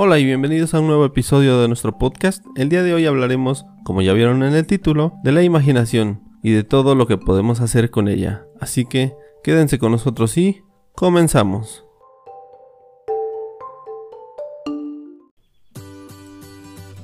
Hola y bienvenidos a un nuevo episodio de nuestro podcast. El día de hoy hablaremos, como ya vieron en el título, de la imaginación y de todo lo que podemos hacer con ella. Así que quédense con nosotros y comenzamos.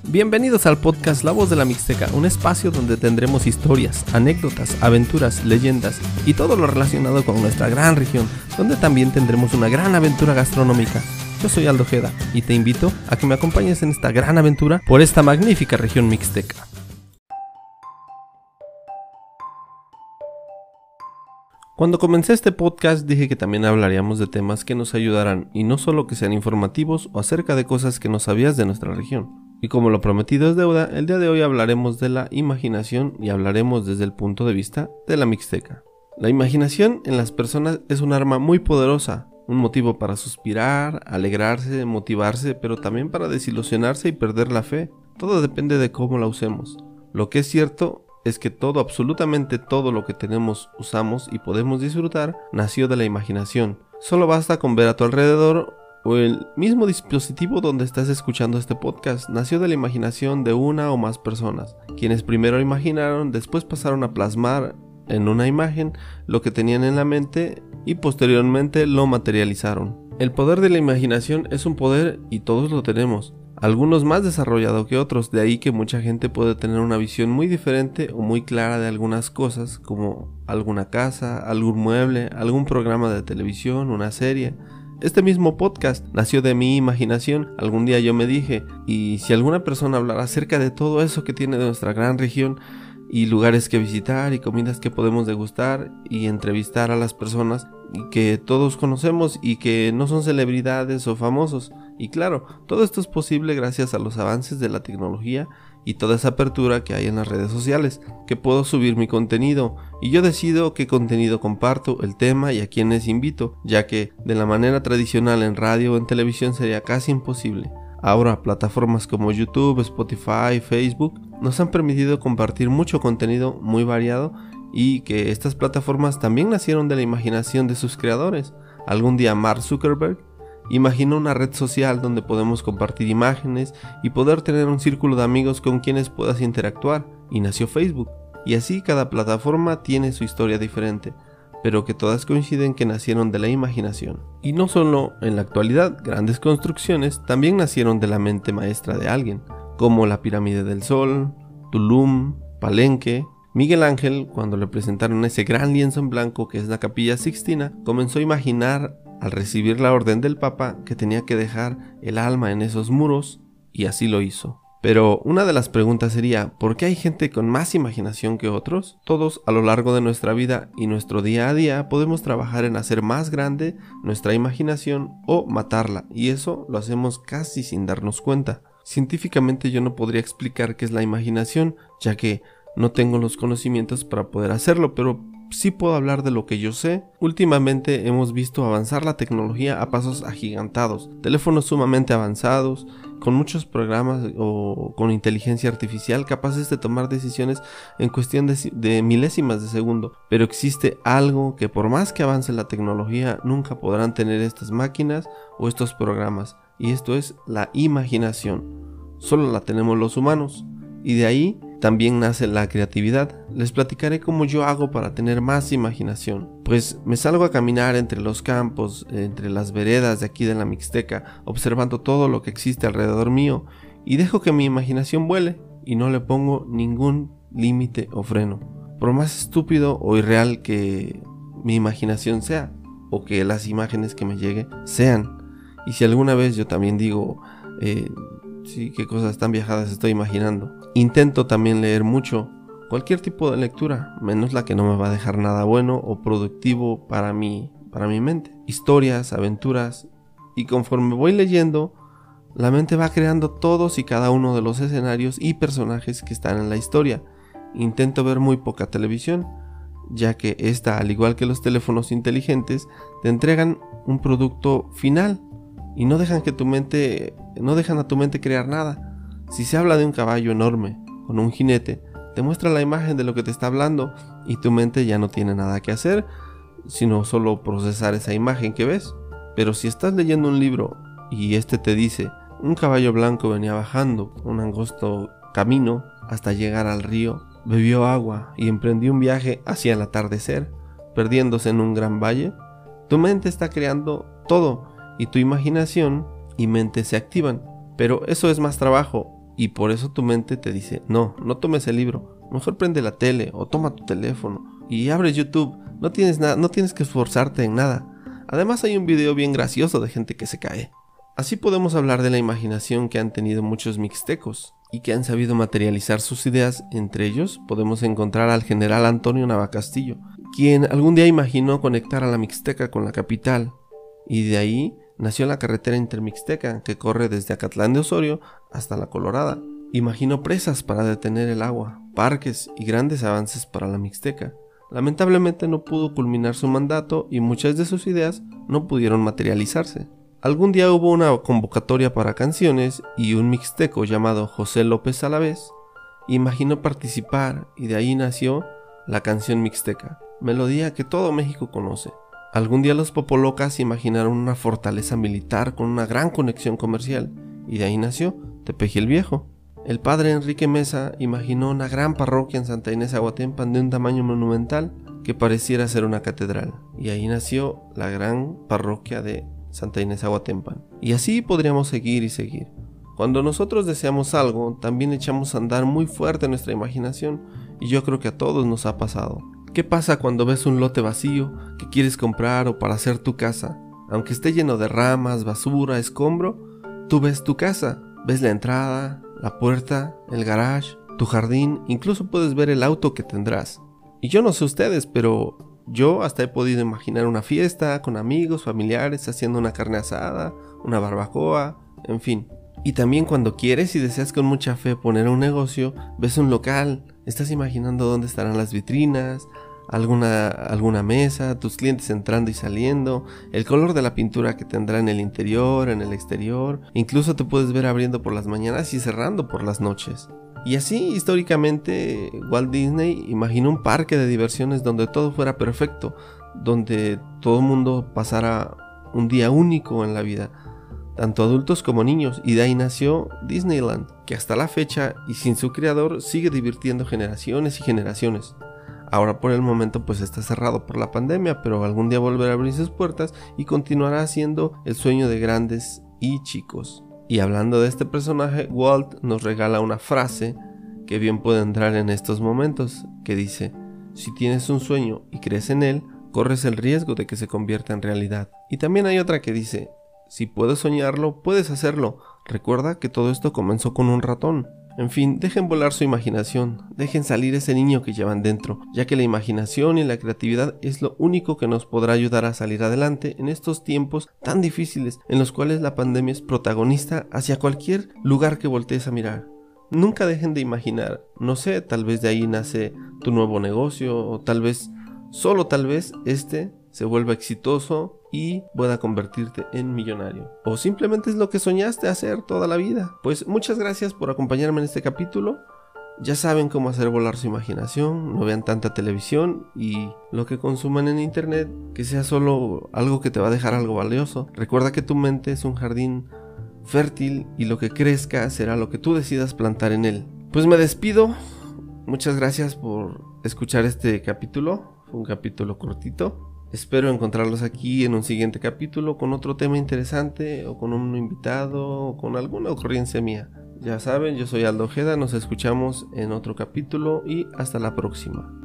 Bienvenidos al podcast La Voz de la Mixteca, un espacio donde tendremos historias, anécdotas, aventuras, leyendas y todo lo relacionado con nuestra gran región, donde también tendremos una gran aventura gastronómica. Yo soy Aldo Jeda y te invito a que me acompañes en esta gran aventura por esta magnífica región mixteca. Cuando comencé este podcast dije que también hablaríamos de temas que nos ayudarán y no solo que sean informativos o acerca de cosas que no sabías de nuestra región. Y como lo prometido es deuda, el día de hoy hablaremos de la imaginación y hablaremos desde el punto de vista de la mixteca. La imaginación en las personas es un arma muy poderosa, un motivo para suspirar, alegrarse, motivarse, pero también para desilusionarse y perder la fe. Todo depende de cómo la usemos. Lo que es cierto es que todo, absolutamente todo lo que tenemos, usamos y podemos disfrutar, nació de la imaginación. Solo basta con ver a tu alrededor o el mismo dispositivo donde estás escuchando este podcast nació de la imaginación de una o más personas, quienes primero imaginaron, después pasaron a plasmar en una imagen lo que tenían en la mente y posteriormente lo materializaron. El poder de la imaginación es un poder y todos lo tenemos, algunos más desarrollado que otros, de ahí que mucha gente puede tener una visión muy diferente o muy clara de algunas cosas, como alguna casa, algún mueble, algún programa de televisión, una serie, este mismo podcast nació de mi imaginación. Algún día yo me dije, y si alguna persona hablara acerca de todo eso que tiene de nuestra gran región, y lugares que visitar y comidas que podemos degustar y entrevistar a las personas que todos conocemos y que no son celebridades o famosos. Y claro, todo esto es posible gracias a los avances de la tecnología y toda esa apertura que hay en las redes sociales, que puedo subir mi contenido y yo decido qué contenido comparto, el tema y a quienes invito, ya que de la manera tradicional en radio o en televisión sería casi imposible. Ahora plataformas como YouTube, Spotify, Facebook nos han permitido compartir mucho contenido muy variado y que estas plataformas también nacieron de la imaginación de sus creadores. Algún día Mark Zuckerberg Imagina una red social donde podemos compartir imágenes y poder tener un círculo de amigos con quienes puedas interactuar, y nació Facebook. Y así cada plataforma tiene su historia diferente, pero que todas coinciden que nacieron de la imaginación. Y no solo en la actualidad, grandes construcciones también nacieron de la mente maestra de alguien, como la pirámide del Sol, Tulum, Palenque, Miguel Ángel, cuando le presentaron ese gran lienzo en blanco que es la capilla Sixtina, comenzó a imaginar al recibir la orden del Papa que tenía que dejar el alma en esos muros, y así lo hizo. Pero una de las preguntas sería, ¿por qué hay gente con más imaginación que otros? Todos a lo largo de nuestra vida y nuestro día a día podemos trabajar en hacer más grande nuestra imaginación o matarla, y eso lo hacemos casi sin darnos cuenta. Científicamente yo no podría explicar qué es la imaginación, ya que no tengo los conocimientos para poder hacerlo, pero sí puedo hablar de lo que yo sé. Últimamente hemos visto avanzar la tecnología a pasos agigantados, teléfonos sumamente avanzados, con muchos programas o con inteligencia artificial capaces de tomar decisiones en cuestión de, de, milésimas de segundo. Pero existe algo que por más que avance la tecnología nunca podrán tener estas máquinas o estos programas, y esto es la imaginación. Solo la tenemos los humanos, y de ahí también nace la creatividad. Les platicaré cómo yo hago para tener más imaginación. Pues me salgo a caminar entre los campos, entre las veredas de aquí de la Mixteca, observando todo lo que existe alrededor mío y dejo que mi imaginación vuele y no le pongo ningún límite o freno. Por más estúpido o irreal que mi imaginación sea o que las imágenes que me lleguen sean. Y si alguna vez yo también digo, eh, sí, qué cosas tan viajadas estoy imaginando Intento también leer mucho, cualquier tipo de lectura, menos la que no me va a dejar nada bueno o productivo para mí, para mi mente. Historias, aventuras, y conforme voy leyendo, la mente va creando todos y cada uno de los escenarios y personajes que están en la historia. Intento ver muy poca televisión, ya que esta, al igual que los teléfonos inteligentes, te entregan un producto final y no dejan que tu mente no dejan a tu mente crear nada. Si se habla de un caballo enorme con un jinete, te muestra la imagen de lo que te está hablando y tu mente ya no tiene nada que hacer, sino solo procesar esa imagen que ves. Pero si estás leyendo un libro y este te dice Un caballo blanco venía bajando un angosto camino hasta llegar al río, bebió agua y emprendió un viaje hacia el atardecer, perdiéndose en un gran valle. Tu mente está creando todo y tu imaginación y mente se activan, pero eso es más trabajo y por eso tu mente te dice, no, no tomes el libro, mejor prende la tele o toma tu teléfono y abre YouTube, no tienes, nada, no tienes que esforzarte en nada. Además hay un video bien gracioso de gente que se cae. Así podemos hablar de la imaginación que han tenido muchos mixtecos y que han sabido materializar sus ideas. Entre ellos podemos encontrar al general Antonio Navacastillo, quien algún día imaginó conectar a la Mixteca con la capital, y de ahí nació la carretera intermixteca que corre desde Acatlán de Osorio hasta la Colorada. Imaginó presas para detener el agua, parques y grandes avances para la Mixteca. Lamentablemente no pudo culminar su mandato y muchas de sus ideas no pudieron materializarse. Algún día hubo una convocatoria para canciones y un mixteco llamado José López Alavés imaginó participar y de ahí nació la canción mixteca, melodía que todo México conoce. Algún día los popolocas imaginaron una fortaleza militar con una gran conexión comercial, y de ahí nació Tepeji el Viejo. El padre Enrique Mesa imaginó una gran parroquia en Santa Inés Aguatempan de un tamaño monumental que pareciera ser una catedral, y ahí nació la gran parroquia de Santa Inés Aguatempan. Y así podríamos seguir y seguir. Cuando nosotros deseamos algo, también echamos a andar muy fuerte nuestra imaginación, y yo creo que a todos nos ha pasado. ¿Qué pasa cuando ves un lote vacío que quieres comprar o para hacer tu casa? Aunque esté lleno de ramas, basura, escombro, tú ves tu casa, ves la entrada, la puerta, el garage, tu jardín, incluso puedes ver el auto que tendrás. Y yo no sé ustedes, pero yo hasta he podido imaginar una fiesta con amigos, familiares, haciendo una carne asada, una barbacoa, en fin. Y también cuando quieres y deseas con mucha fe poner un negocio, ves un local, estás imaginando dónde estarán las vitrinas, alguna, alguna mesa, tus clientes entrando y saliendo, el color de la pintura que tendrá en el interior, en el exterior, incluso te puedes ver abriendo por las mañanas y cerrando por las noches. Y así, históricamente, Walt Disney imaginó un parque de diversiones donde todo fuera perfecto, donde todo el mundo pasara un día único en la vida, tanto adultos como niños, y de ahí nació Disneyland, que hasta la fecha y sin su creador sigue divirtiendo generaciones y generaciones. Ahora por el momento pues está cerrado por la pandemia, pero algún día volverá a abrir sus puertas y continuará siendo el sueño de grandes y chicos. Y hablando de este personaje, Walt nos regala una frase que bien puede entrar en estos momentos, que dice, si tienes un sueño y crees en él, corres el riesgo de que se convierta en realidad. Y también hay otra que dice, si puedes soñarlo, puedes hacerlo. Recuerda que todo esto comenzó con un ratón. En fin, dejen volar su imaginación, dejen salir ese niño que llevan dentro, ya que la imaginación y la creatividad es lo único que nos podrá ayudar a salir adelante en estos tiempos tan difíciles en los cuales la pandemia es protagonista hacia cualquier lugar que voltees a mirar. Nunca dejen de imaginar, no sé, tal vez de ahí nace tu nuevo negocio o tal vez, solo tal vez, este se vuelva exitoso y pueda convertirte en millonario. O simplemente es lo que soñaste hacer toda la vida. Pues muchas gracias por acompañarme en este capítulo. Ya saben cómo hacer volar su imaginación, no vean tanta televisión y lo que consuman en internet que sea solo algo que te va a dejar algo valioso. Recuerda que tu mente es un jardín fértil y lo que crezca será lo que tú decidas plantar en él. Pues me despido. Muchas gracias por escuchar este capítulo. Fue un capítulo cortito. Espero encontrarlos aquí en un siguiente capítulo con otro tema interesante o con un invitado o con alguna ocurrencia mía. Ya saben, yo soy Aldo Ojeda, nos escuchamos en otro capítulo y hasta la próxima.